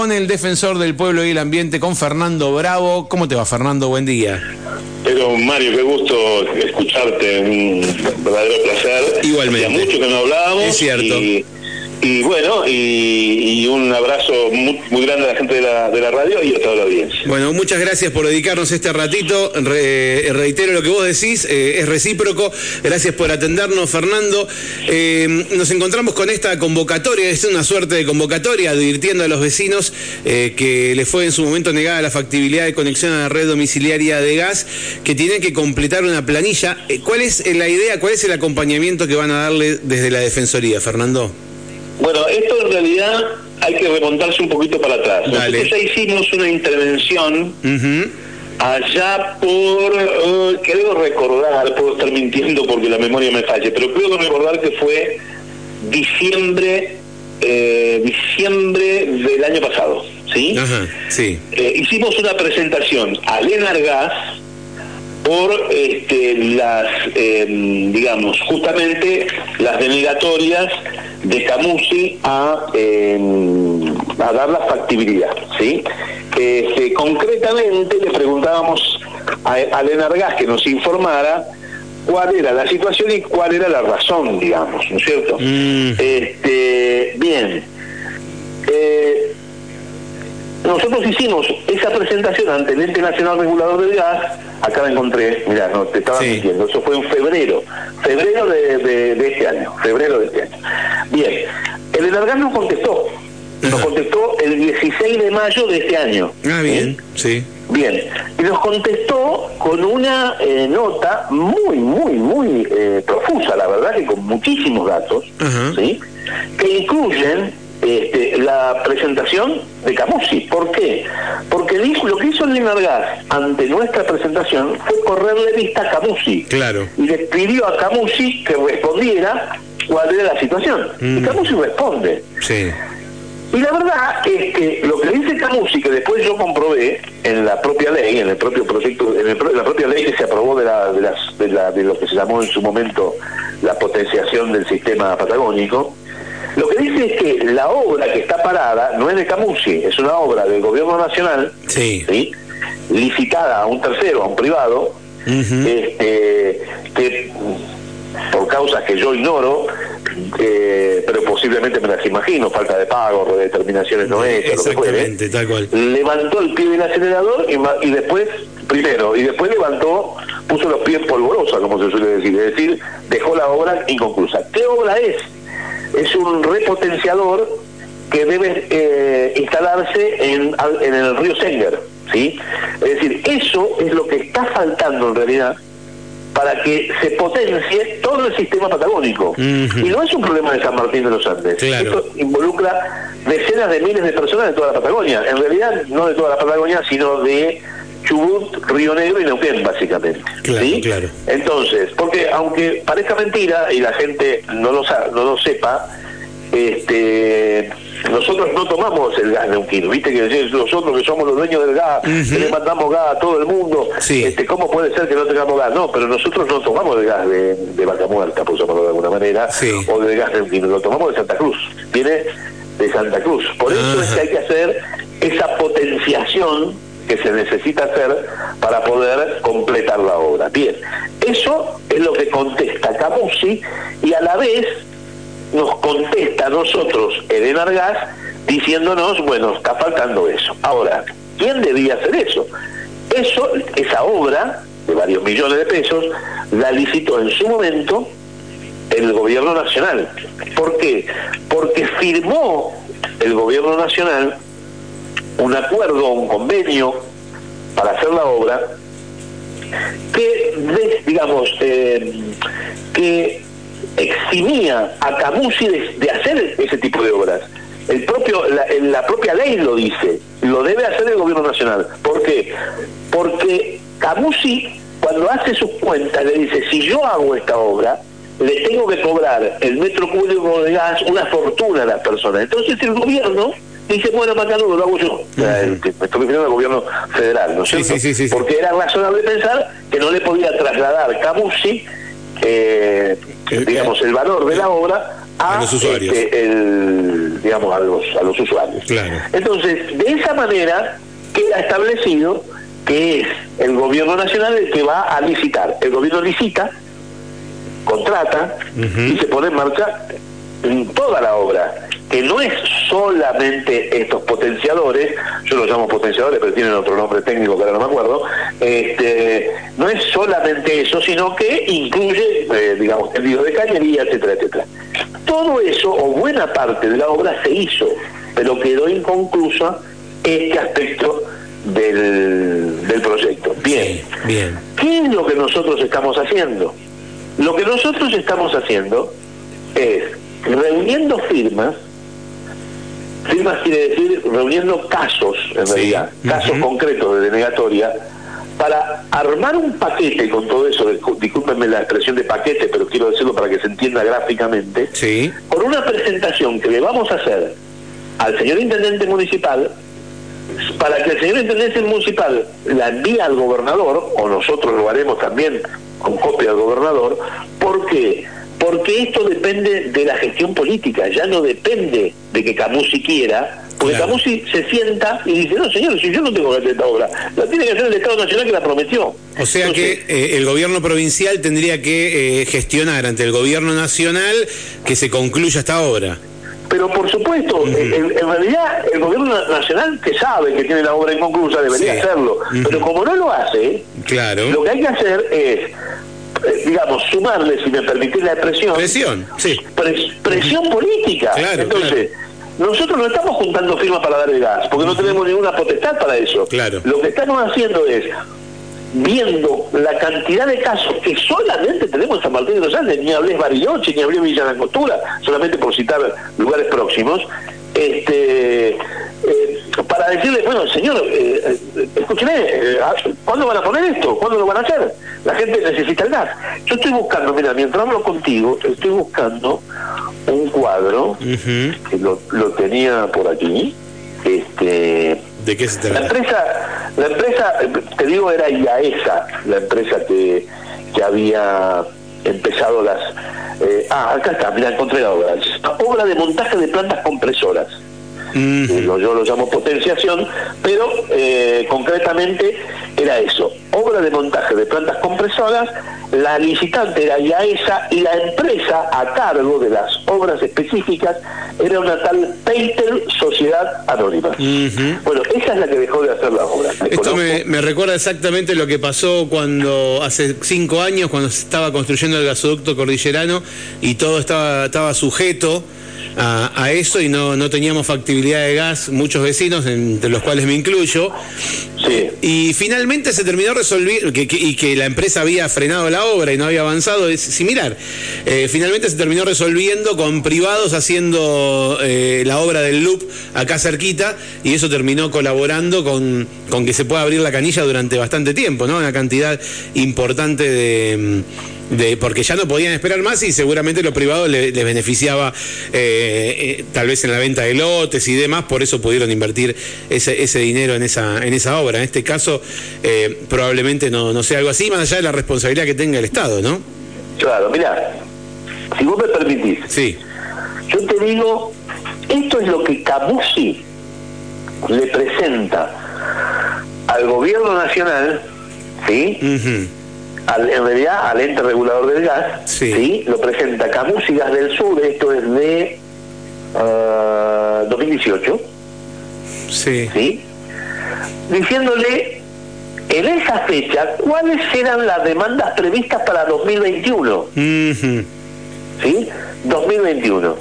con el defensor del pueblo y el ambiente, con Fernando Bravo. ¿Cómo te va, Fernando? Buen día. Pero Mario, qué gusto escucharte, un verdadero placer. Igualmente. Hacía mucho que no hablábamos. Es cierto. Y, y bueno, y, y un abrazo muy, muy grande a la gente de la, de la radio y a toda la audiencia. Bueno, muchas gracias por dedicarnos este ratito. Re- reitero lo que vos decís, eh, es recíproco. Gracias por atendernos, Fernando. Eh, nos encontramos con esta convocatoria, es una suerte de convocatoria, advirtiendo a los vecinos eh, que les fue en su momento negada la factibilidad de conexión a la red domiciliaria de gas, que tienen que completar una planilla. Eh, ¿Cuál es la idea, cuál es el acompañamiento que van a darle desde la Defensoría, Fernando? Bueno, esto en realidad hay que remontarse un poquito para atrás. Dale. Nosotros ya hicimos una intervención allá por, eh, creo recordar, puedo estar mintiendo porque la memoria me falle, pero creo recordar que fue diciembre, eh, diciembre del año pasado, ¿sí? Sí. Eh, hicimos una presentación a Lenargas por este, las, eh, digamos, justamente las denegatorias de Camusi a, eh, a dar la factibilidad, ¿sí? Este, concretamente le preguntábamos a, a Lenargas que nos informara cuál era la situación y cuál era la razón, digamos, ¿no es cierto? Mm. Este, bien. Eh, nosotros hicimos esa presentación ante el Ente Nacional Regulador del Gas, acá la encontré, mira, no te estaba Sí. diciendo, eso fue en febrero, febrero de, de- de este año, febrero de este año. Bien, el Enargas nos contestó, nos contestó el 16 de mayo de este año. Ah, bien, sí. Bien, y nos contestó con una eh, nota muy, muy, muy eh, profusa, la verdad que con muchísimos datos. ¿sí? que incluyen este, la presentación de Camusi. ¿Por qué? Porque dijo, lo que hizo el Gas ante nuestra presentación fue correrle vista a Camusi Claro. y le pidió a Camusi que respondiera cuál era la situación. Y Mm. Camusi responde. Sí. Y la verdad es que lo que dice Camusi, que después yo comprobé en la propia ley, en el propio proyecto, en, el en la propia ley que se aprobó de, la, de, las, de, la- de lo que se llamó en su momento la potenciación del sistema patagónico, lo que dice es que la obra que está parada no es de Camusi, es una obra del gobierno nacional, Sí. ¿sí? licitada a un tercero, a un privado, este, que por causas que yo ignoro, eh, pero posiblemente me las imagino, falta de pago, redeterminaciones no hechas, lo que fuere, Exactamente, tal cual. levantó el pie del acelerador y después, primero, y después levantó, puso los pies polvorosa, como se suele decir, es decir, dejó la obra inconclusa. ¿Qué obra es? Es un repotenciador que debe eh, instalarse en, en el río Senger, ¿sí? Es decir, eso es lo que está faltando en realidad para que se potencie todo el sistema patagónico. Y no es un problema de San Martín de los Andes. Claro. Esto involucra decenas de miles de personas de toda la Patagonia. En realidad, no de toda la Patagonia, sino de Chubut, Río Negro y Neuquén, básicamente. Claro, ¿sí? claro. Entonces, porque aunque parezca mentira y la gente no lo, sa- no lo sepa, este nosotros no tomamos el gas neuquino, viste que nosotros que somos los dueños del gas, que le mandamos gas a todo el mundo, Sí. este, ¿cómo puede ser que no tengamos gas? No, pero nosotros no tomamos el gas de, de vaca muerta, por llamarlo de alguna manera, Sí. o del gas neuquino, lo tomamos de Santa Cruz, viene de Santa Cruz. Por eso es que hay que hacer esa potenciación que se necesita hacer para poder completar la obra. Bien, eso es lo que contesta Camusi y a la vez nos contesta a nosotros el Enargas diciéndonos, bueno, está faltando eso. Ahora, ¿quién debía hacer eso? Eso, esa obra de varios millones de pesos, la licitó en su momento el gobierno nacional. ¿Por qué? Porque firmó el gobierno nacional un acuerdo, un convenio para hacer la obra que, digamos, eh, que eximía a Camusi de, hacer ese tipo de obras. El propio, la, la propia ley lo dice, lo debe hacer el gobierno nacional. ¿Por qué? Porque Camusi, cuando hace sus cuentas, le dice, si yo hago esta obra, le tengo que cobrar el metro cúbico de gas una fortuna a las personas. Entonces el gobierno dice, bueno, Macanudo, lo hago yo. Me estoy refiriendo al gobierno federal, ¿no es Sí, cierto? sí, sí. Porque era razonable pensar que no le podía trasladar Camusi, eh, Eh, digamos, el valor de la obra a, los usuarios. este, el, digamos, a los, a los usuarios. Claro. Entonces, de esa manera queda establecido que es el gobierno nacional el que va a licitar. El gobierno licita, contrata y se pone en marcha en toda la obra, que no es solamente estos potenciadores, yo los llamo potenciadores, pero tienen otro nombre técnico que ahora no me acuerdo, este, no es solamente eso, sino que incluye, eh, digamos, tendidos de cañería, etcétera, etcétera. Todo eso, o buena parte de la obra, se hizo, pero quedó inconclusa este aspecto del, del proyecto. Bien. Bien. ¿Qué es lo que nosotros estamos haciendo? Lo que nosotros estamos haciendo es reuniendo firmas, firmas quiere decir reuniendo casos, en Sí. realidad, casos concretos de denegatoria, para armar un paquete con todo eso, discú- discúlpenme la expresión de paquete, pero quiero decirlo para que se entienda gráficamente, Sí. con una presentación que le vamos a hacer al señor intendente municipal para que el señor intendente municipal la envíe al gobernador, o nosotros lo haremos también con copia al gobernador, ¿por qué? Porque esto depende de la gestión política, ya no depende de que Camusi quiera, porque Claro. Camusi se sienta y dice, no señor, si yo no tengo que hacer esta obra, la tiene que hacer el Estado Nacional que la prometió. O sea Entonces, que eh, el gobierno provincial tendría que eh, gestionar ante el gobierno nacional que se concluya esta obra. Pero por supuesto, en, en realidad el gobierno nacional que sabe que tiene la obra inconclusa debería Sí. hacerlo, pero como no lo hace, Claro. lo que hay que hacer es, digamos, sumarle, si me permitís la expresión, Presión, sí. pres- presión política. Claro, Entonces, nosotros no estamos juntando firmas para dar el gas, porque no tenemos ninguna potestad para eso. Claro. Lo que estamos haciendo es viendo la cantidad de casos que solamente tenemos en San Martín de los Andes, ni hablé Bariloche, ni hablé Villa Langostura, solamente por citar lugares próximos, este eh, para decirle, bueno, señor, eh, eh, escúcheme, eh, ¿cuándo van a poner esto? ¿Cuándo lo van a hacer? La gente necesita el gas. Yo estoy buscando, mira, mientras hablo contigo, estoy buscando un cuadro que lo, lo tenía por aquí, este ¿De qué se la trata? empresa, la empresa, eh, te digo, era IAESA, la empresa que, que había empezado las... eh, ah, acá está, mira, encontré la obra. Obra de montaje de plantas compresoras. Lo- yo lo llamo potenciación, pero eh, concretamente era eso, obra de montaje de plantas compresoras, la licitante era IAESA y la empresa a cargo de las obras específicas era una tal Peitel Sociedad Anónima. Bueno, esa es la que dejó de hacer la obra. Me Esto me, me recuerda exactamente lo que pasó cuando hace cinco años, cuando se estaba construyendo el gasoducto cordillerano y todo estaba, estaba sujeto a, a eso y no, no teníamos factibilidad de gas, muchos vecinos, entre los cuales me incluyo. Sí. Y finalmente se terminó resolviendo, que, que- y que la empresa había frenado la obra y no había avanzado, es similar. Eh, finalmente se terminó resolviendo con privados haciendo eh, la obra del loop acá cerquita y eso terminó colaborando con, con que se pueda abrir la canilla durante bastante tiempo, ¿no? Una cantidad importante de... de- porque ya no podían esperar más y seguramente los privados le- les beneficiaba eh, eh, tal vez en la venta de lotes y demás, por eso pudieron invertir ese, ese dinero en esa, en esa obra. En este caso, eh, probablemente no, no sea algo así, más allá de la responsabilidad que tenga el Estado, ¿no? Claro, mira, si vos me permitís, Sí. yo te digo, esto es lo que Camusi le presenta al gobierno nacional, ¿sí? Al- en realidad al ente regulador del gas, Sí. Lo presenta Camusi Gas del Sur, esto es de ah, 2018, Sí. ¿sí? Diciéndole en esa fecha cuáles eran las demandas previstas para 2021. Ujú. ¿sí? 2021.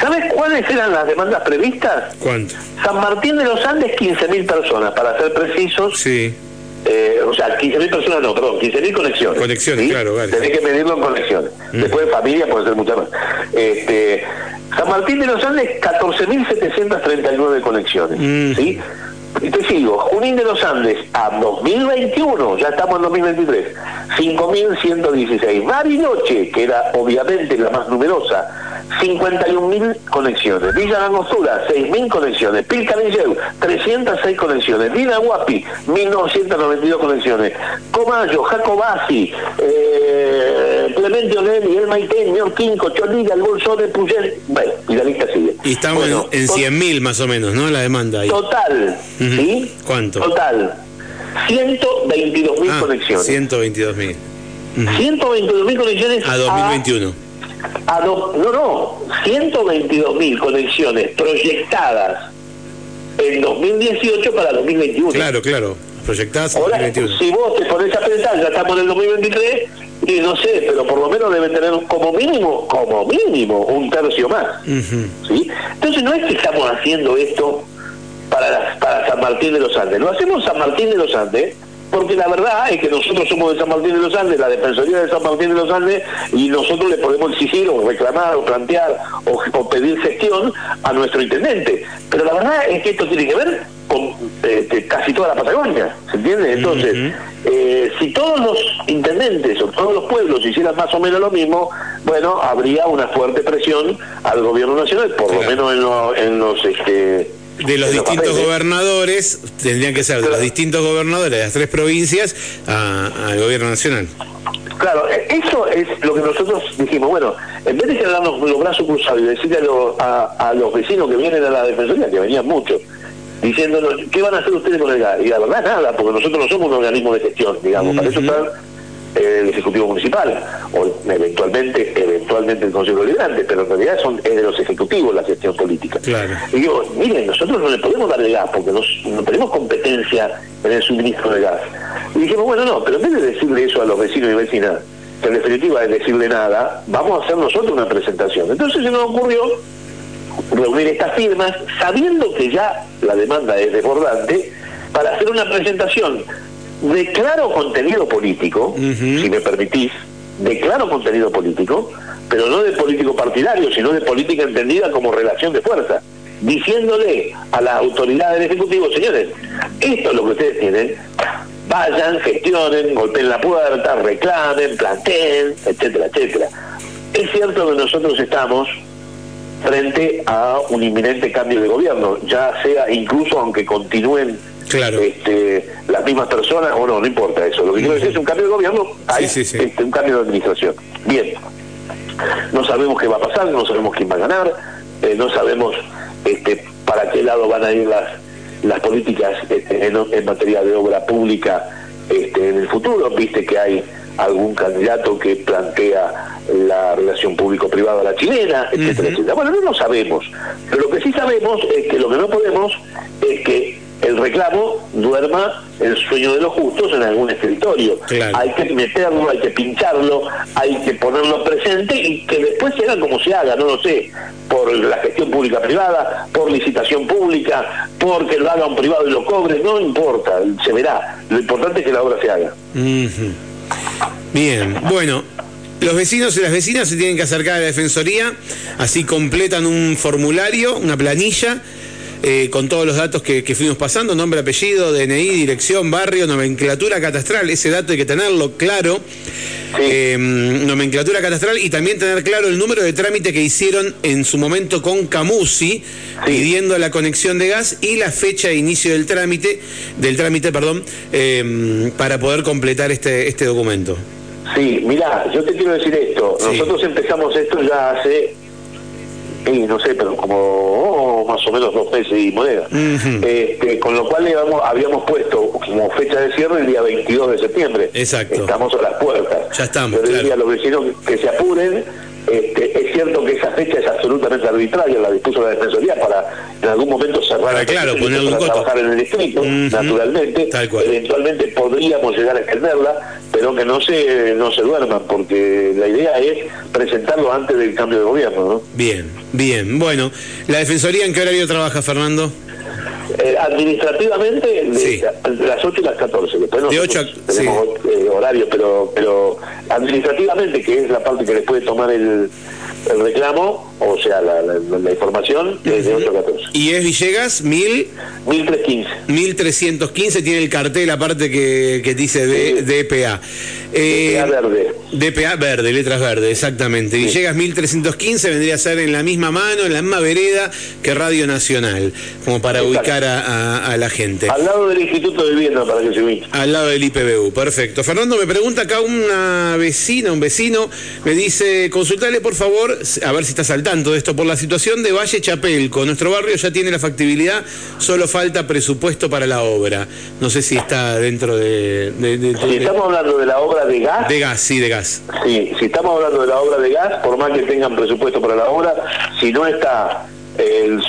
¿Sabes cuáles eran las demandas previstas? ¿Cuánto? San Martín de los Andes, 15.000 personas, para ser precisos. Sí. Eh, o sea, 15.000 personas no, perdón, 15.000 conexiones. Conexiones, claro, vale. Tenés que medirlo en conexiones. Después de familia puede ser muchas más. Este, San Martín de los Andes, 14.739 conexiones. Mm. ¿sí? Y te sigo, Junín de los Andes a 2021, ya estamos en 2023, 5.116. Bariloche, que era obviamente la más numerosa, 51.000 conexiones. Villa Langostura, 6.000 conexiones. Pilcanilleu, 306 conexiones. Villa Guapi, 1.992 conexiones. Comayo, Jacobasi, eh, Clemente Onel, Miguel Maite, Ñorquín, Cholilla, El Bolsón de Puyel. Bueno, y la lista sigue. Y estamos en, en 100.000 más o menos, ¿no? La demanda ahí. Total, ¿sí? ¿Cuánto? Total, 122.000 Ah, conexiones. 122.000. 122.000 conexiones A 2021. a do- no, no, 122.000 conexiones proyectadas en 2018 para 2021. Claro, claro. Proyectadas a Ahora, 2021. si vos te pones a pensar, ya estamos en el 2023, y no sé, pero por lo menos deben tener como mínimo, como mínimo, un tercio más. Entonces no es que estamos haciendo esto para, las- para San Martín de los Andes, lo hacemos San Martín de los Andes porque la verdad es que nosotros somos de San Martín de los Andes, la Defensoría de San Martín de los Andes, y nosotros le podemos exigir o reclamar o plantear o, o pedir gestión a nuestro intendente. Pero la verdad es que esto tiene que ver con este, casi toda la Patagonia, ¿se entiende? Entonces, eh, si todos los intendentes o todos los pueblos hicieran más o menos lo mismo, bueno, habría una fuerte presión al gobierno nacional, por lo menos en, lo- en los... Este, De los distintos papeles. gobernadores, tendrían que ser de los distintos gobernadores de las tres provincias al gobierno nacional. Claro, e- eso es lo que nosotros dijimos. Bueno, en vez de quedarnos los brazos cruzados y decirle a, lo- a- a los vecinos que vienen a la defensoría, que venían muchos, diciéndonos, ¿qué van a hacer ustedes con el gas? Y la verdad, nada, porque nosotros no somos un organismo de gestión, digamos, para eso está eh, el Ejecutivo Municipal, o eventualmente eventualmente el Consejo Deliberante, pero en realidad son, es de los ejecutivos la gestión política. Claro. Y digo, miren, nosotros no le podemos dar el gas porque nos- no tenemos competencia en el suministro de gas. Y dijimos, bueno, no, pero en vez de decirle eso a los vecinos y vecinas, que en definitiva es decirle nada, vamos a hacer nosotros una presentación. Entonces se nos ocurrió reunir estas firmas, sabiendo que ya la demanda es desbordante, para hacer una presentación de claro contenido político, si me permitís, de claro contenido político, pero no de político partidario, sino de política entendida como relación de fuerza, diciéndole a las autoridades del Ejecutivo, señores, esto es lo que ustedes tienen, vayan, gestionen, golpeen la puerta, reclamen, planteen, etcétera, etcétera. Es cierto que nosotros estamos frente a un inminente cambio de gobierno, ya sea incluso aunque continúen Claro. este, las mismas personas o no, no importa eso. Lo que quiero decir es un cambio de gobierno, hay sí, sí. este, un cambio de administración. Bien, no sabemos qué va a pasar, no sabemos quién va a ganar, eh, no sabemos este, para qué lado van a ir las, las políticas este, en, en materia de obra pública este, en el futuro. Viste que hay algún candidato que plantea la relación público-privada a la chilena, etcétera, etcétera. Bueno, no lo sabemos, pero lo que sí sabemos es que lo que no podemos es que el reclamo duerma el sueño de los justos en algún escritorio. Claro. Hay que meterlo, hay que pincharlo, hay que ponerlo presente y que después se haga como se haga, no lo sé, por la gestión pública privada, por licitación pública, porque lo haga un privado y lo cobre, no importa, se verá. Lo importante es que la obra se haga. Bien, bueno, los vecinos y las vecinas se tienen que acercar a la Defensoría, así completan un formulario, una planilla, eh, con todos los datos que, que fuimos pasando, nombre, apellido, DNI, dirección, barrio, nomenclatura catastral, ese dato hay que tenerlo claro, Eh, nomenclatura catastral y también tener claro el número de trámite que hicieron en su momento con Camusi, pidiendo la conexión de gas y la fecha de inicio del trámite, del trámite, perdón, eh, para poder completar este, este documento. Sí, mirá, yo te quiero decir esto. Sí. Nosotros empezamos esto ya hace, eh, no sé, pero como oh, más o menos dos meses y moneda. Este, con lo cual digamos, habíamos puesto como fecha de cierre el día 22 de septiembre. Exacto. Estamos a las puertas. Ya estamos, Yo le diría claro. a los vecinos que se apuren. Este, es cierto que esa fecha es absolutamente arbitraria, la dispuso la Defensoría para en algún momento cerrar Para, claro, ponerle un trabajar en el distrito, naturalmente. Tal cual. Eventualmente podríamos llegar a extenderla, pero que no se, no se duerman, porque la idea es presentarlo antes del cambio de gobierno. ¿no? Bien, bien. Bueno, ¿la Defensoría en qué horario trabaja, Fernando? Eh, administrativamente, de, Sí. las 8 y las 14. Después De nosotros 8 a- tenemos eh, horarios, pero, pero administrativamente, que es la parte que les puede tomar el, el reclamo, o sea, la, información es de 8 a 14. ¿Y es Villegas? ¿Mil? 1315. 1315 tiene el cartel aparte que, que dice de, DPA. Eh, DPA verde. DPA verde, letras verdes, exactamente. Villegas 1315 vendría a ser en la misma mano, en la misma vereda que Radio Nacional, como para ubicar a, la gente. Al lado del Instituto de Vivienda, para que se ubique. Al lado del IPBU, perfecto. Fernando, me pregunta acá una vecina, un vecino, me dice, consultale por favor, a ver si está saltando tanto de esto, por la situación de Valle Chapelco. Nuestro barrio ya tiene la factibilidad, solo falta presupuesto para la obra. No sé si está dentro de... si estamos hablando de la obra de gas... De gas, sí, de gas. Sí, si estamos hablando de la obra de gas, por más que tengan presupuesto para la obra, si no está el,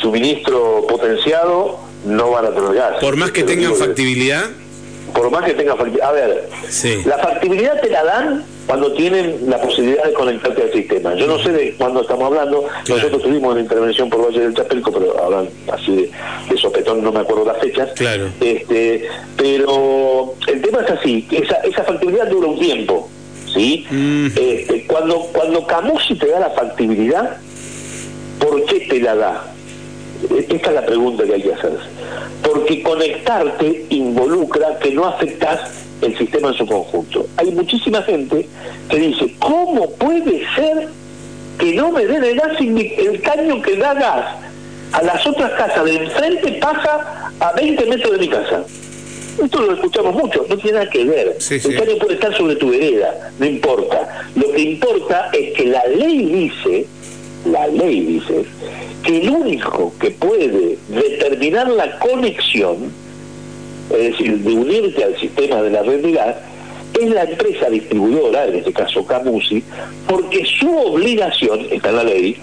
suministro potenciado, no van a tener gas. Por más que tengan factibilidad por más que tenga factibilidad. A ver, la factibilidad te la dan cuando tienen la posibilidad de conectarte al sistema. Yo no sé de cuándo estamos hablando, nosotros tuvimos una intervención por Valle del Chapelco, pero hablan así de, sopetón, no me acuerdo las fechas. Claro. Este, pero el tema es así, esa, esa factibilidad dura un tiempo. ¿sí? Este, cuando, cuando Camusi te da la factibilidad, ¿por qué te la da? Esta es la pregunta que hay que hacerse. Porque conectarte involucra que no afectas el sistema en su conjunto. Hay muchísima gente que dice, ¿cómo puede ser que no me den el gas el caño que da gas a las otras casas de enfrente pasa a 20 metros de mi casa? Esto lo escuchamos mucho, no tiene nada que ver. el caño puede estar sobre tu vereda, no importa. Lo que importa es que la ley dice, la ley dice, que el único que puede determinar la conexión es decir, de unirte al sistema de la realidad, es la empresa distribuidora, en este caso Camusi, porque su obligación, está en la ley,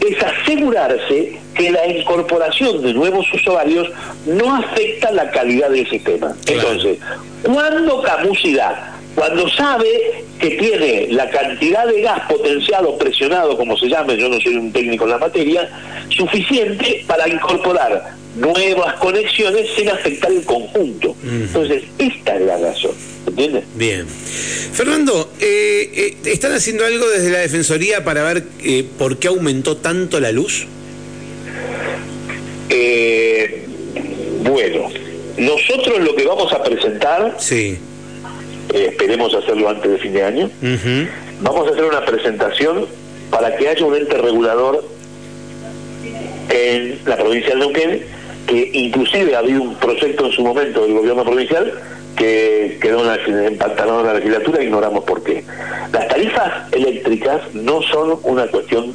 es asegurarse que la incorporación de nuevos usuarios no afecta la calidad del sistema. Entonces, cuando Camusi da cuando sabe que tiene la cantidad de gas potenciado, presionado, como se llame, yo no soy un técnico en la materia, suficiente para incorporar nuevas conexiones sin afectar el conjunto. Entonces, esta es la razón. ¿Entiendes? Bien. Fernando, eh, eh, ¿están haciendo algo desde la Defensoría para ver eh, por qué aumentó tanto la luz? bueno, nosotros lo que vamos a presentar sí eh, esperemos hacerlo antes de fin de año. Vamos a hacer una presentación para que haya un ente regulador en la provincia de Neuquén, que inclusive ha habido un proyecto en su momento del gobierno provincial que quedó empantanado en la legislatura, ignoramos por qué. Las tarifas eléctricas no son una cuestión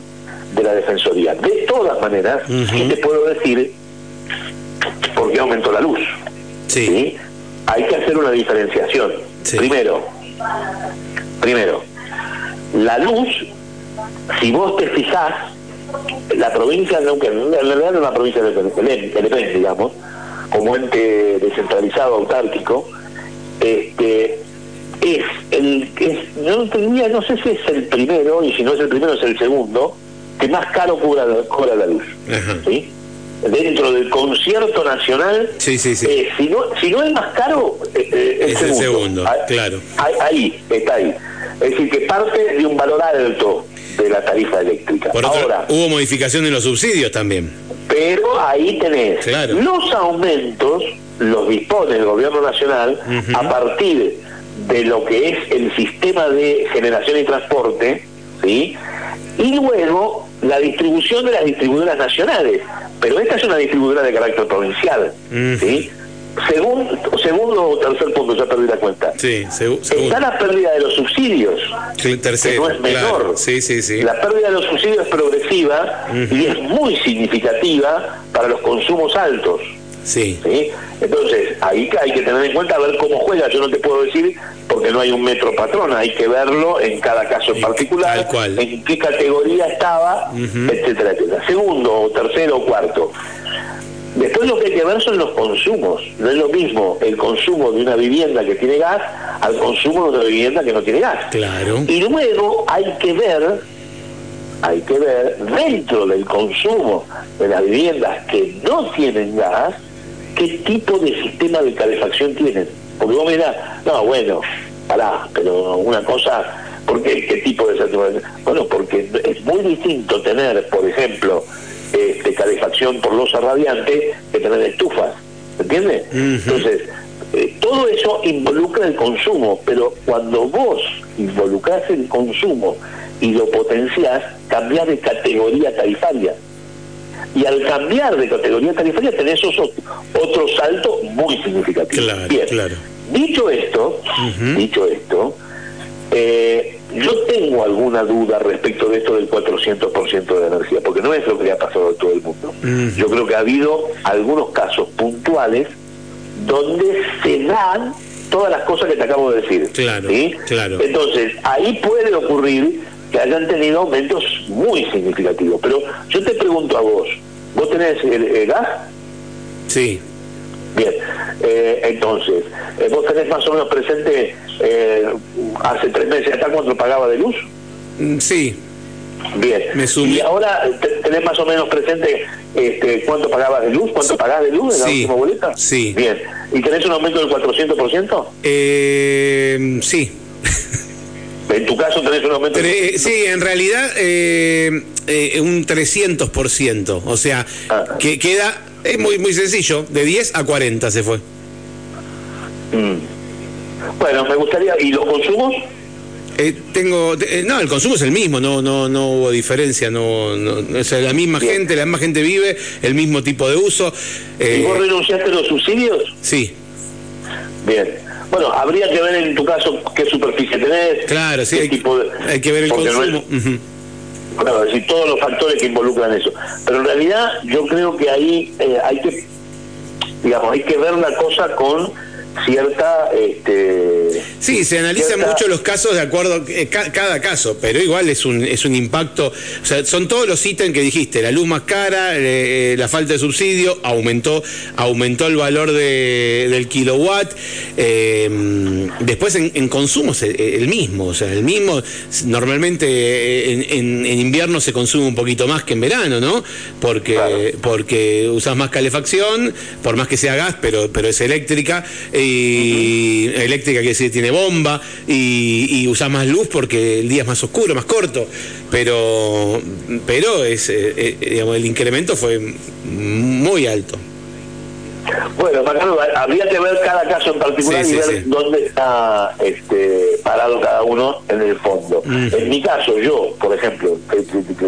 de la Defensoría. De todas maneras, sí te puedo decir por qué aumentó la luz. ¿sí? Hay que hacer una diferenciación Primero, primero, la luz, si vos te fijás, la provincia, aunque en realidad no es una provincia de depende, digamos, como ente descentralizado autárquico, este es el que no tenía, no sé si es el primero, y si no es el primero es el segundo, que más caro cobra, cobra la luz. ¿sí? Dentro del concierto nacional, sí, sí, sí. Eh, si, no, si no es más caro, eh, eh es el segundo, ah, claro. Ahí, está ahí. Es decir, que parte de un valor alto de la tarifa eléctrica. Ahora, hubo modificación en los subsidios también. Pero ahí tenés los aumentos, los dispone el gobierno nacional a partir de lo que es el sistema de generación y transporte, ¿sí? Y luego la distribución de las distribuidoras nacionales pero esta es una distribuidora de carácter provincial. ¿sí? Segundo, segundo o tercer punto, ya perdí la cuenta. Sí, Está la pérdida de los subsidios, tercero, que no es menor. Sí, sí, sí. La pérdida de los subsidios es progresiva y es muy significativa para los consumos altos. Sí. Entonces, ahí hay que tener en cuenta a ver cómo juega. Yo no te puedo decir porque no hay un metro patrón, hay que verlo en cada caso en particular, en qué categoría estaba, etcétera, etcétera. Segundo, o tercero, o cuarto. Después lo que hay que ver son los consumos. No es lo mismo el consumo de una vivienda que tiene gas al consumo de una vivienda que no tiene gas. Claro. Y luego hay que ver, hay que ver dentro del consumo de las viviendas que no tienen gas, qué tipo de sistema de calefacción tienen. Porque vos mirás, no, bueno, pará, pero una cosa ¿Por qué? ¿Qué tipo de satisfacción? Bueno, porque es muy distinto tener, por ejemplo, este, calefacción por losa radiante que tener estufas, ¿entiendes? Entonces, eh, todo eso involucra el consumo, pero cuando vos involucras el consumo y lo potenciás, cambias de categoría tarifaria. Y al cambiar de categoría tarifaria tenés otro, otro salto muy significativo. Claro, Dicho esto, dicho esto, eh, yo tengo alguna duda respecto de esto del 400% de energía, porque no es lo que le ha pasado a todo el mundo. Yo creo que ha habido algunos casos puntuales donde se dan todas las cosas que te acabo de decir. Claro, claro. Entonces, ahí puede ocurrir que hayan tenido aumentos muy significativos. Pero yo te pregunto a vos, ¿vos tenés el, gas? Sí. Bien, eh, entonces, eh, ¿vos tenés más o menos presente eh, hace tres meses hasta cuánto pagaba de luz? Mm, sí. Bien. Me y ahora tenés más o menos presente este, cuánto pagabas de luz, cuánto pagás de luz en la última boleta. Sí. Bien. ¿Y tenés un aumento del 400%? Eh, sí. En tu caso tenés un aumento. sí, en realidad eh, eh, un 300%. O sea, ah. que queda, es muy, muy sencillo, de 10 a 40 se fue. Mm. Bueno, me gustaría, ¿y los consumos? Eh, tengo eh, no el consumo es el mismo no no no hubo diferencia no, no es la misma gente la misma gente vive el mismo tipo de uso ¿Y vos renunciaste a los subsidios sí bien bueno, habría que ver en tu caso qué superficie tenés. Claro, sí, hay, hay, que ver el consumo. Claro, decir, todos los factores que involucran eso. Pero en realidad yo creo que ahí eh, hay que, digamos, hay que ver la cosa con cierta... Este, sí, se analizan mucho los casos de acuerdo, eh, cada caso, pero igual es un, es un impacto, o sea, son todos los ítems que dijiste, la luz más cara, eh, la falta de subsidio, aumentó, aumentó el valor de, del kilowatt, eh, después en, en consumos el, mismo, o sea, el mismo, normalmente en, invierno se consume un poquito más que en verano, ¿no? Porque, porque usas más calefacción, por más que sea gas, pero, pero es eléctrica eléctrica que decir tiene bomba y, y usa más luz porque el día es más oscuro, más corto, pero pero es eh, eh, digamos el incremento fue muy alto. Bueno, habría que ver cada caso en particular y ver dónde está este, parado cada uno en el fondo. Mm. En mi caso, yo, por ejemplo,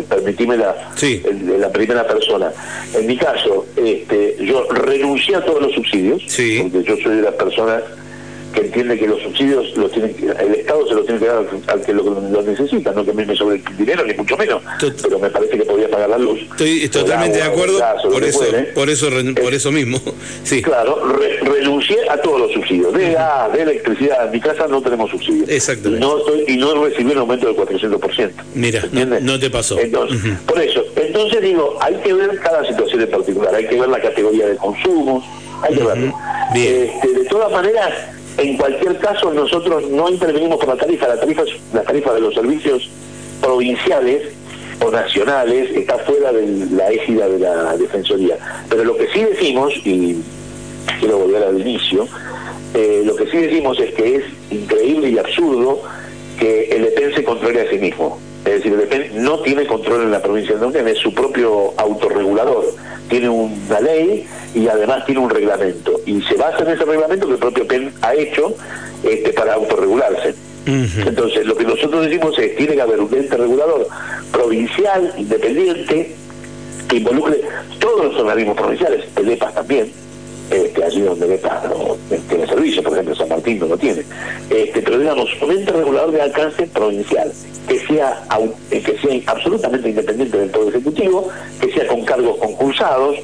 permitime la, la primera persona, en mi caso, este, yo renuncié a todos los subsidios, porque yo soy de las personas que entiende que los subsidios los tiene el Estado se los tiene que dar al, que lo, necesita, no que me sobre el dinero, ni mucho menos, pero me parece que podría pagar la luz. Estoy totalmente de acuerdo, por, eso, por, eso, por eso mismo. Sí. Claro, renuncié a todos los subsidios, de gas, de electricidad, en mi casa no tenemos subsidios. Exactamente. Y no, estoy, y no recibí un aumento del 400%. Mira, no, te pasó. Entonces, Por eso, entonces digo, hay que ver cada situación en particular, hay que ver la categoría de consumos, hay que verlo. Este, de todas maneras, en cualquier caso, nosotros no intervenimos por la tarifa, la tarifa la tarifa de los servicios provinciales o nacionales, está fuera de la égida de la Defensoría. Pero lo que sí decimos, y quiero volver al inicio, eh, lo que sí decimos es que es increíble y absurdo que el EPEN se controle a sí mismo. Es decir, el no tiene control en la provincia de Neuquén, es su propio autorregulador. Tiene una ley y además tiene un reglamento. Y se basa en ese reglamento que el propio PEN ha hecho este, para autorregularse. Entonces, lo que nosotros decimos es tiene que haber un ente regulador provincial, independiente, que involucre todos los organismos provinciales, el EPA también, este, allí donde EPA no tiene servicio, por ejemplo, San Martín no lo tiene, este, pero digamos, un ente regulador de alcance provincial, que sea, que sea absolutamente independiente del Poder Ejecutivo, que sea con cargos concursados,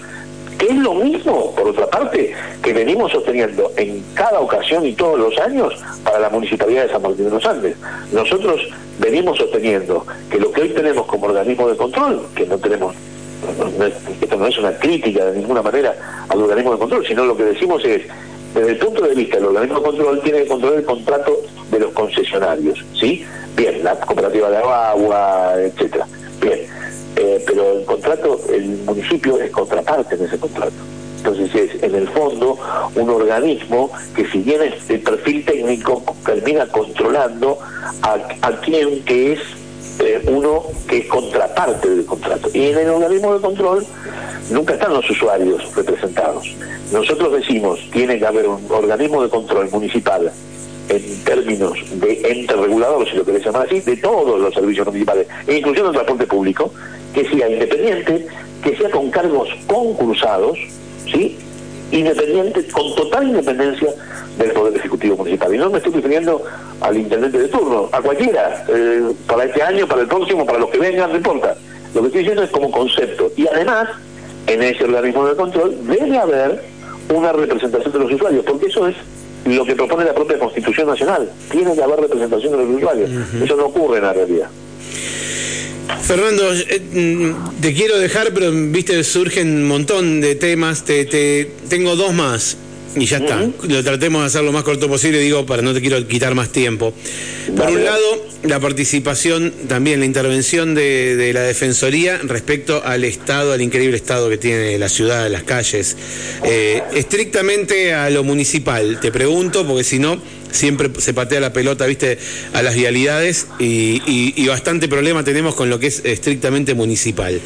que es lo mismo, por otra parte, que venimos sosteniendo en cada ocasión y todos los años para la Municipalidad de San Martín de los Andes. Nosotros venimos sosteniendo que lo que hoy tenemos como organismo de control, que no tenemos, esto no es una crítica de ninguna manera al organismo de control, sino lo que decimos es, desde el punto de vista del organismo de control, tiene que controlar el contrato de los concesionarios, ¿sí? Bien, la cooperativa de agua, etcétera. Bien, eh, pero el contrato, el municipio es contraparte en ese contrato. Entonces es, en el fondo, un organismo que si bien es de perfil técnico, termina controlando a, a quien que es eh, uno que es contraparte del contrato. Y en el organismo de control nunca están los usuarios representados. Nosotros decimos, tiene que haber un organismo de control municipal en términos de ente regulador, si lo querés llamar así, de todos los servicios municipales, e incluyendo el transporte público, que sea independiente, que sea con cargos concursados, ¿sí? independiente, con total independencia del Poder Y no me estoy refiriendo al intendente de turno, a cualquiera, eh, para este año, para el próximo, para los que vengan, no importa. Lo que estoy diciendo es como concepto. Y además, en ese organismo de control debe haber una representación de los usuarios, porque eso es lo que propone la propia Constitución Nacional. Tiene que haber representación de los usuarios. Eso no ocurre en la realidad. Fernando, eh, mm, te quiero dejar, pero viste, surgen un montón de temas. Te, te, tengo dos más y ya está. Lo tratemos de hacer lo más corto posible, digo, para no te quiero quitar más tiempo. Por un lado, la participación, también la intervención de, la Defensoría respecto al estado, al increíble estado que tiene la ciudad, las calles. Eh, estrictamente a lo municipal, te pregunto, porque si no siempre se patea la pelota, viste, a las vialidades y, bastante problema tenemos con lo que es estrictamente municipal.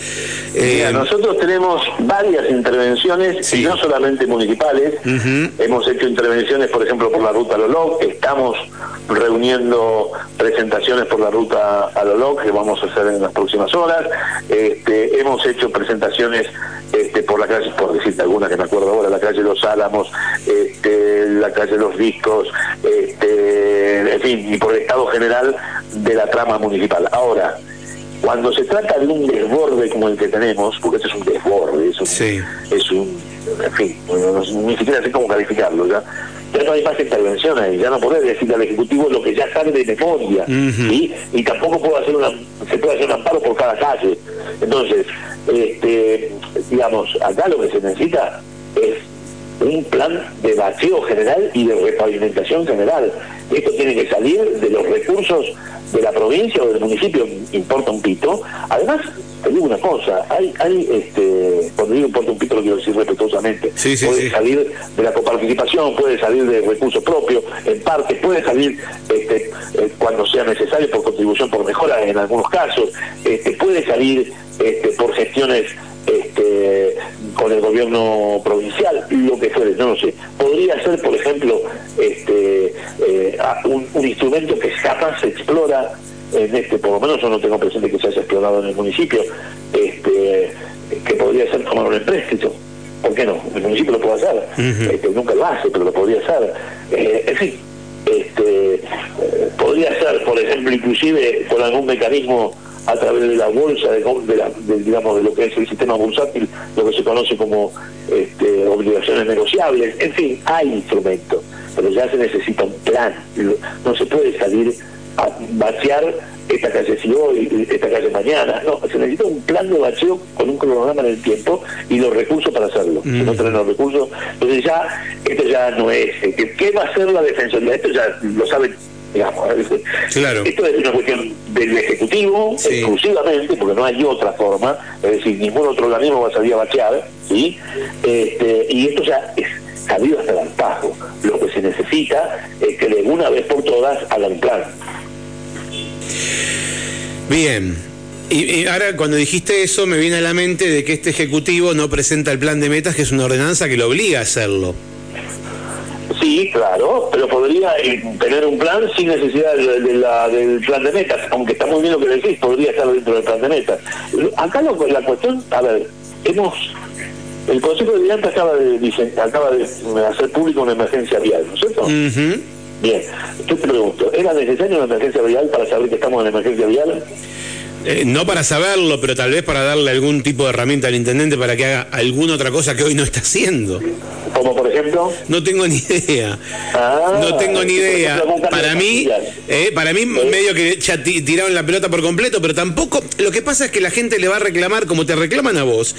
Eh, nosotros tenemos varias intervenciones, y no solamente municipales. Hemos hecho intervenciones, por ejemplo, por la ruta Loloc, estamos reuniendo presentaciones por la ruta a Loloc, que vamos a hacer en las próximas horas. Este, hemos hecho presentaciones este, por la calle, por decirte alguna que me acuerdo ahora, la calle Los Álamos, la calle Los Discos, este, en fin, y por el estado general de la trama municipal. Ahora, cuando se trata de un desborde como el que tenemos, porque este es un desborde, es un, es un en fin, ni siquiera sé cómo calificarlo, ¿ya? ya no hay más intervención ahí, ya no podés decirle al Ejecutivo lo que ya sabe de memoria, y tampoco puede hacer una, se puede hacer un amparo por cada calle. Entonces, este, digamos, acá lo que se necesita es un plan de vacío general y de repavimentación general. Esto tiene que salir de los recursos de la provincia o del municipio, importa un pito. Además, te digo una cosa, hay, hay este, cuando digo importa un pito lo quiero decir respetuosamente, puede salir de la coparticipación, puede salir de recursos propios, en parte, puede salir este, eh, cuando sea necesario por contribución por mejora en algunos casos, este, puede salir este, por gestiones este, con el gobierno provincial, lo que fuere, no lo sé. Podría ser, por ejemplo, este, eh, un, instrumento que jamás se explora en este, por lo menos yo no tengo presente que se haya explorado en el municipio, este, que podría ser tomar un empréstito. ¿Por qué no? El municipio lo puede hacer. este, nunca lo hace, pero lo podría hacer. Eh, en fin, este, eh, podría ser, por ejemplo, inclusive con algún mecanismo a través de la bolsa, de, digamos, de lo que es el sistema bursátil, lo que se conoce como este, obligaciones negociables. En fin, hay instrumentos, pero ya se necesita un plan. No se puede salir a vaciar esta calle si hoy, esta calle mañana. No, se necesita un plan de vacío con un cronograma en el tiempo y los recursos para hacerlo. Si no tenemos los recursos, entonces ya, esto ya no es. ¿Qué va a hacer la defensoría? Esto ya lo saben digamos. Claro. Esto es una cuestión del Ejecutivo exclusivamente, porque no hay otra forma, es decir, ningún otro organismo va a salir a bachear, ¿sí? Este, y esto ya es hasta el antajo. Lo que se necesita es que de una vez por todas hagan plan. Bien, y, ahora cuando dijiste eso me viene a la mente de que este Ejecutivo no presenta el plan de metas, que es una ordenanza que lo obliga a hacerlo. Sí, claro, pero podría eh, tener un plan sin necesidad de, la, del plan de metas, aunque está muy bien lo que decís, podría estar dentro del plan de metas. Acá la cuestión, a ver, hemos el Consejo de acaba de, acaba de hacer público una emergencia vial, ¿no es cierto? Bien, yo te pregunto, ¿era necesaria una emergencia vial para saber que estamos en emergencia vial? Eh, no para saberlo, pero tal vez para darle algún tipo de herramienta al intendente para que haga alguna otra cosa que hoy no está haciendo. Como por ejemplo. No tengo ni idea. Ah, no tengo ni idea. Para mí, eh, para mí medio que ya tiraron la pelota por completo, pero tampoco. Lo que pasa es que la gente le va a reclamar, como te reclaman a vos,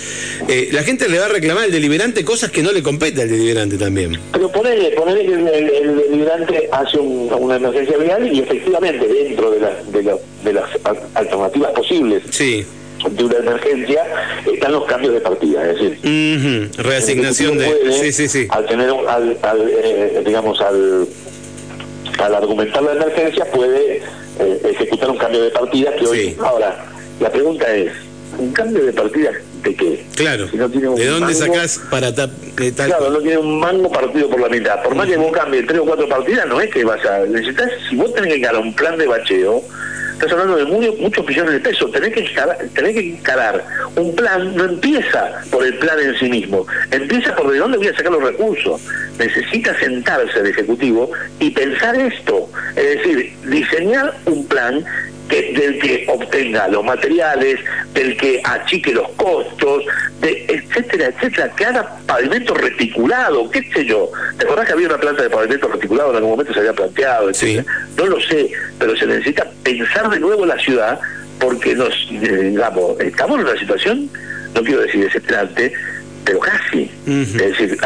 eh, la gente le va a reclamar al deliberante cosas que no le compete al deliberante también. Pero ponele, ponele que el, deliberante hace una emergencia vial y efectivamente dentro de, de las alternativas posibles. Sí. De una emergencia están los cambios de partida, es decir, reasignación de, sí, sí, sí. al tener, al, eh, digamos, al, al argumentar la emergencia puede eh, ejecutar un cambio de partida que hoy, ahora, la pregunta es, ¿un cambio de partida de qué? Claro, ¿de dónde sacás para tal? Claro, no tiene un mango partido por la mitad, por más que vos cambies tres o cuatro partidas, no es que vas a, necesitas, si vos tenés que ganar un plan de bacheo, estás hablando de muchos millones de pesos, tenés que, encarar, tenés que encarar un plan, no empieza por el plan en sí mismo, empieza por de dónde voy a sacar los recursos. Necesita sentarse el Ejecutivo y pensar esto, es decir, diseñar un plan del que obtenga los materiales, del que achique los costos, de, etcétera, etcétera, que haga pavimento reticulado, qué sé yo. ¿Te acordás que había una planta de pavimento reticulado en algún momento se había planteado? No lo sé, pero se necesita pensar de nuevo la ciudad porque nos, eh, digamos, estamos en una situación, no quiero decir desesperante, pero casi. Es decir,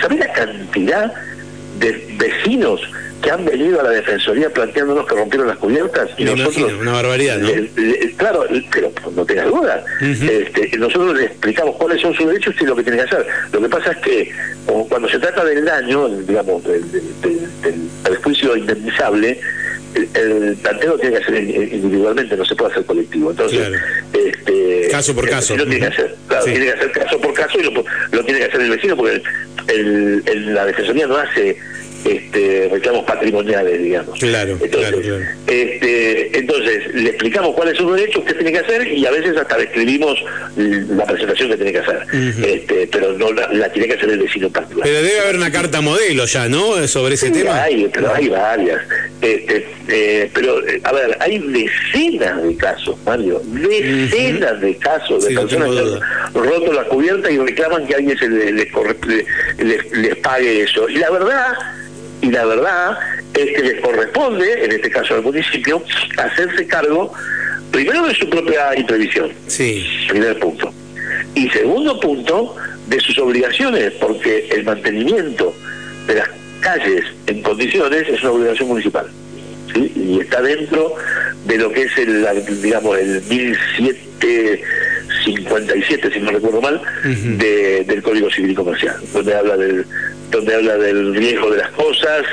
¿sabés la cantidad de vecinos que han venido a la Defensoría planteándonos que rompieron las cubiertas y nosotros una barbaridad ¿no? claro pero no tengas duda este, nosotros le explicamos cuáles son sus derechos y lo que tiene que hacer lo que pasa es que cuando se trata del daño digamos del, perjuicio indemnizable el, planteo tiene que hacer individualmente, no se puede hacer colectivo. Entonces, este, caso por caso. Lo tiene que hacer, claro, tiene que hacer caso por caso y lo, lo tiene que hacer el vecino porque el, la defensoría no hace este, reclamos patrimoniales, digamos. Claro, entonces, claro, Este, entonces, le explicamos cuáles son los derechos que tiene que hacer y a veces hasta describimos la presentación que tiene que hacer. este, pero no la, tiene que hacer el vecino particular. Pero debe haber una carta modelo ya, ¿no? Sobre ese tema. Hay, pero hay varias. Este, eh, pero, a ver, hay decenas de casos, Mario, decenas de casos de personas que han roto la cubierta y reclaman que alguien se les, les, les pague eso. Y la verdad y la verdad es que les corresponde, en este caso al municipio, hacerse cargo primero de su propia imprevisión. Sí. Primer punto. Y segundo punto, de sus obligaciones, porque el mantenimiento de las calles en condiciones es una obligación municipal. ¿sí? Y está dentro de lo que es el, digamos, el 1757, si no recuerdo mal, de, del Código Civil y Comercial, donde habla del donde habla del riesgo de las cosas,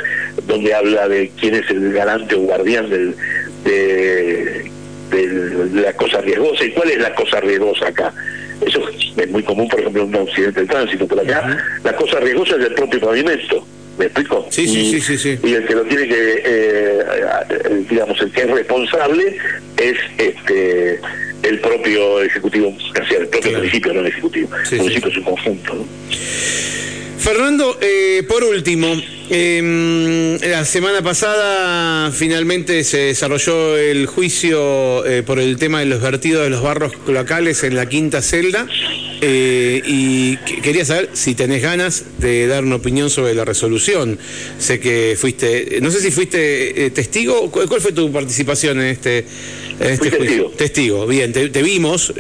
donde habla de quién es el garante o guardián del, de, la cosa riesgosa y cuál es la cosa riesgosa acá. Eso es muy común, por ejemplo, en un accidente de tránsito por acá. La cosa riesgosa es el propio pavimento. ¿Me explico? Sí, sí, sí, sí, Y el que lo tiene que, eh, digamos, el que es responsable es este el propio ejecutivo, el propio municipio, no el ejecutivo. el municipio es un conjunto. ¿no? Fernando, eh, por último, em, la semana pasada finalmente se desarrolló el juicio eh, por el tema de los vertidos de los barros locales en la quinta celda eh, y quería saber si tenés ganas de dar una opinión sobre la resolución. Sé que fuiste, no sé si fuiste testigo, ¿cuál fue tu participación en este, este juicio? Testigo. testigo. bien, te, te vimos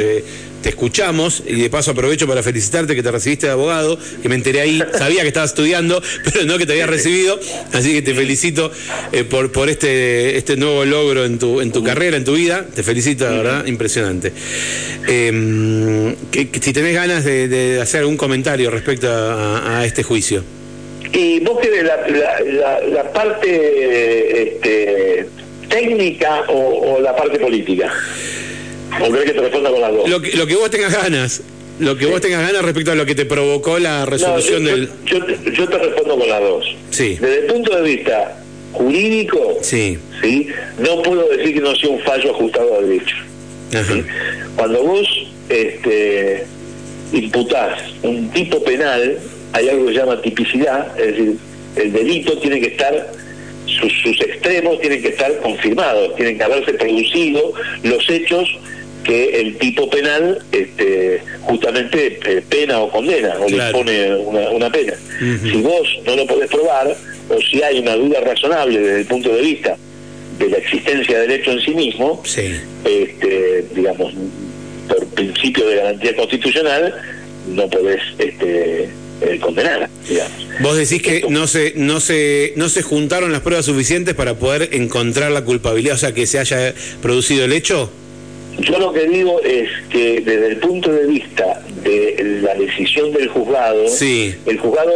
te escuchamos y de paso aprovecho para felicitarte que te recibiste de abogado, que me enteré ahí, sabía que estabas estudiando, pero no que te habías recibido, así que te felicito eh, por, por este, este nuevo logro en tu, en tu carrera, en tu vida, te felicito, la verdad, impresionante. Em, si tenés ganas de, hacer algún comentario respecto a, este juicio. Y vos querés la, la, parte este, técnica o la parte política. ¿O crees que te responda con las dos? Lo que, lo que vos tengas ganas. Lo que vos tengas ganas respecto a lo que te provocó la resolución del. Yo, yo, te respondo con las dos. Sí. Desde el punto de vista jurídico, sí. ¿sí? no puedo decir que no sea un fallo ajustado a derecho. Cuando vos este, imputás un tipo penal, hay algo que se llama tipicidad, es decir, el delito tiene que estar sus, sus, extremos tienen que estar confirmados, tienen que haberse producido los hechos que el tipo penal este, justamente eh, pena o condena o le impone una, pena. Si vos no lo podés probar o si hay una duda razonable desde el punto de vista de la existencia del hecho en sí mismo, este, digamos, por principio de garantía constitucional, no podés este, eh, condenar, digamos. Vos decís que no se, no se, no se juntaron las pruebas suficientes para poder encontrar la culpabilidad, o sea, que se haya producido el hecho. Yo lo que digo es que desde el punto de vista de la decisión del juzgado, el juzgado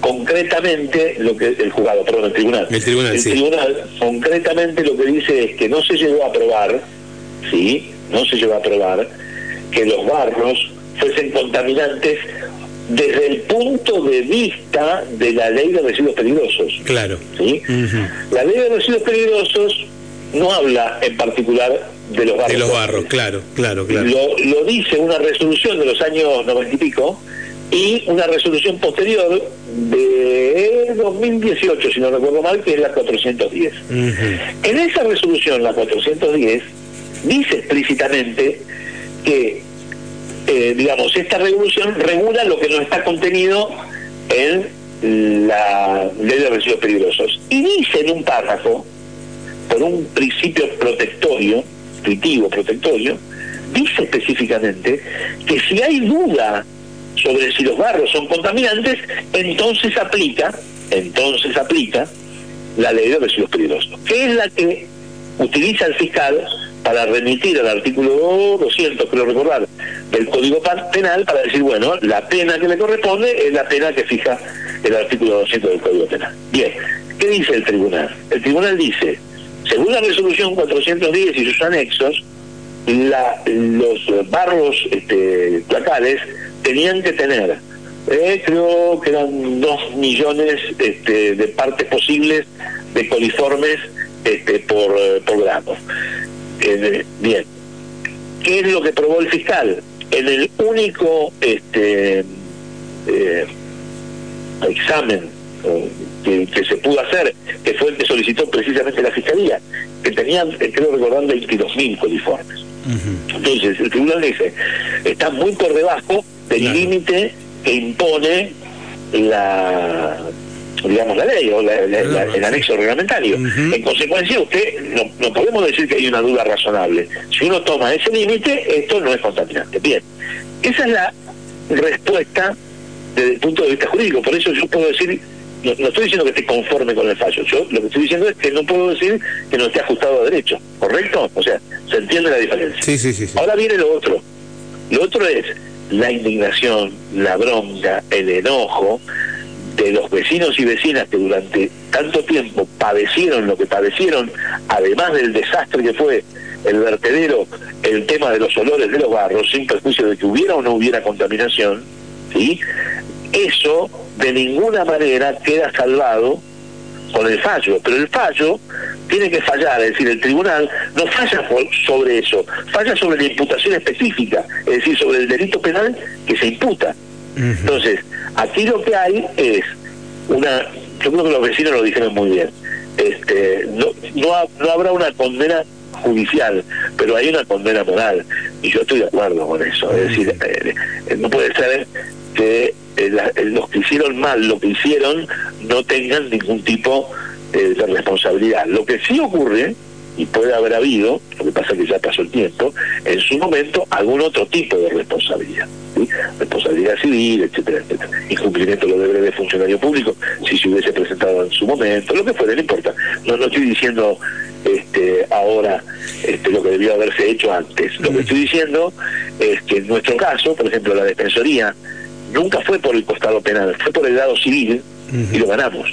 concretamente lo que el juzgado, perdón, el tribunal, el tribunal, el tribunal concretamente lo que dice es que no se llegó a probar, sí, no se llegó a probar que los barros fuesen contaminantes desde el punto de vista de la ley de residuos peligrosos. Claro. ¿sí? La ley de residuos peligrosos no habla en particular de los barros. De los barros, claro, claro, claro. Lo, dice una resolución de los años noventa y pico y una resolución posterior de 2018, si no recuerdo mal, que es la 410. En esa resolución, la 410, dice explícitamente que, eh, digamos, esta resolución regula lo que no está contenido en la ley de residuos peligrosos. Y dice en un párrafo, por un principio protectorio, intuitivo protectorio, dice específicamente que si hay duda sobre si los barros son contaminantes, entonces aplica, entonces aplica la ley de residuos peligrosos, que es la que utiliza el fiscal para remitir al artículo 200, creo recordar, del Código Penal para decir, bueno, la pena que le corresponde es la pena que fija el artículo 200 del Código Penal. Bien, ¿qué dice el tribunal? El tribunal dice, según la resolución 410 y sus anexos, los barros este, tenían que tener, eh, creo que eran dos millones este, de partes posibles de coliformes este, por, eh, por gramo. Eh, bien, ¿qué es lo que probó el fiscal? En el único este, examen que, se pudo hacer, que fue el que solicitó precisamente la Fiscalía, que tenían, creo recordar, 22.000 coliformes. Entonces, el tribunal dice, está muy por debajo del límite que impone la digamos la ley o el anexo reglamentario. En consecuencia, usted no, no podemos decir que hay una duda razonable. Si uno toma ese límite, esto no es contaminante. Bien, esa es la respuesta desde el punto de vista jurídico. Por eso yo puedo decir no, estoy diciendo que esté conforme con el fallo, yo lo que estoy diciendo es que no puedo decir que no esté ajustado a derecho, ¿correcto? O sea, se entiende la diferencia. Sí, sí, sí, Ahora viene lo otro. Lo otro es la indignación, la bronca, el enojo de los vecinos y vecinas que durante tanto tiempo padecieron lo que padecieron, además del desastre que fue el vertedero, el tema de los olores de los barros, sin perjuicio de que hubiera o no hubiera contaminación, ¿sí? Eso de ninguna manera queda salvado con el fallo, pero el fallo tiene que fallar, es decir, el tribunal no falla sobre eso, falla sobre la imputación específica, es decir, sobre el delito penal que se imputa. Entonces, aquí lo que hay es una, yo creo que los vecinos lo dijeron muy bien, este, no, no, habrá una condena judicial, pero hay una condena moral, y yo estoy de acuerdo con eso, es decir, eh, eh, no puede ser que eh, eh, los que hicieron mal lo que hicieron no tengan ningún tipo eh, de responsabilidad. Lo que sí ocurre, y puede haber habido, lo que pasa es que ya pasó el tiempo, en su momento algún otro tipo de responsabilidad. Responsabilidad civil, etcétera, etcétera. Incumplimiento de los deberes de funcionario público, si se hubiese presentado en su momento, lo que fuera, no importa. No, no estoy diciendo este, ahora este, lo que debió haberse hecho antes. Lo que estoy diciendo es que en nuestro caso, por ejemplo, la Defensoría nunca fue por el costado penal, fue por el lado civil y lo ganamos.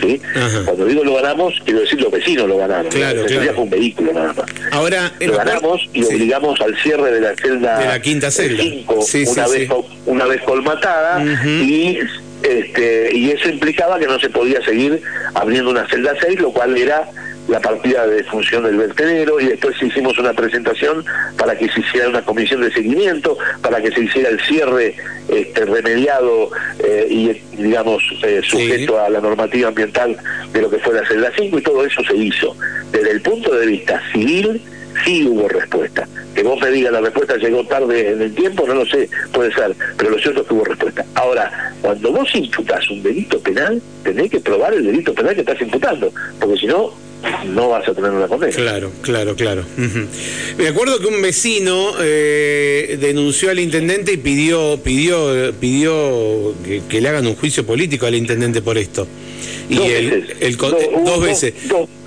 ¿sí? Cuando digo lo ganamos, quiero decir los vecinos lo ganaron. Claro, claro. fue un vehículo nada más. Ahora, lo ganamos y obligamos al cierre de la celda de la quinta celda. Cinco, una, vez, una vez colmatada y este y eso implicaba que no se podía seguir abriendo una celda 6, lo cual era la partida de función del vertedero y después hicimos una presentación para que se hiciera una comisión de seguimiento, para que se hiciera el cierre este, remediado eh, y, digamos, eh, sujeto a la normativa ambiental de lo que fue la celda 5 y todo eso se hizo. Desde el punto de vista civil, sí hubo respuesta. Que vos me digas la respuesta llegó tarde en el tiempo, no lo sé, puede ser, pero lo cierto es que hubo respuesta. Ahora, cuando vos imputás un delito penal, tenés que probar el delito penal que estás imputando, porque si no, no vas a tener una condena. Claro, claro, claro. Me acuerdo que un vecino eh, denunció al intendente y pidió pidió pidió que, le hagan un juicio político al intendente por esto. Y dos el, veces. dos, veces.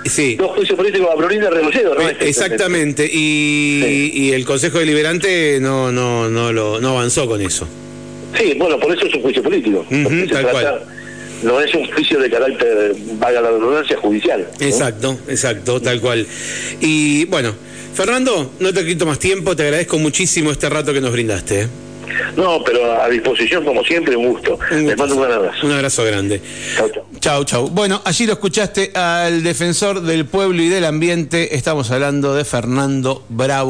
Sí. Dos juicios políticos a Florinda Rebolledo, ¿no? Eh, Exactamente, y, Sí. y el Consejo Deliberante no, no, no, lo, no avanzó con eso. Sí, bueno, por eso es un juicio político. Tal cual. No es un juicio de carácter, vaga la redundancia, judicial. ¿no? Exacto, exacto, tal cual. Y bueno, Fernando, no te quito más tiempo, te agradezco muchísimo este rato que nos brindaste. ¿eh? No, pero a disposición, como siempre, un gusto. Un Les mando un gran abrazo. Un abrazo grande. Chau, chau. Chau, chau. Bueno, allí lo escuchaste al defensor del pueblo y del ambiente. Estamos hablando de Fernando Bravo.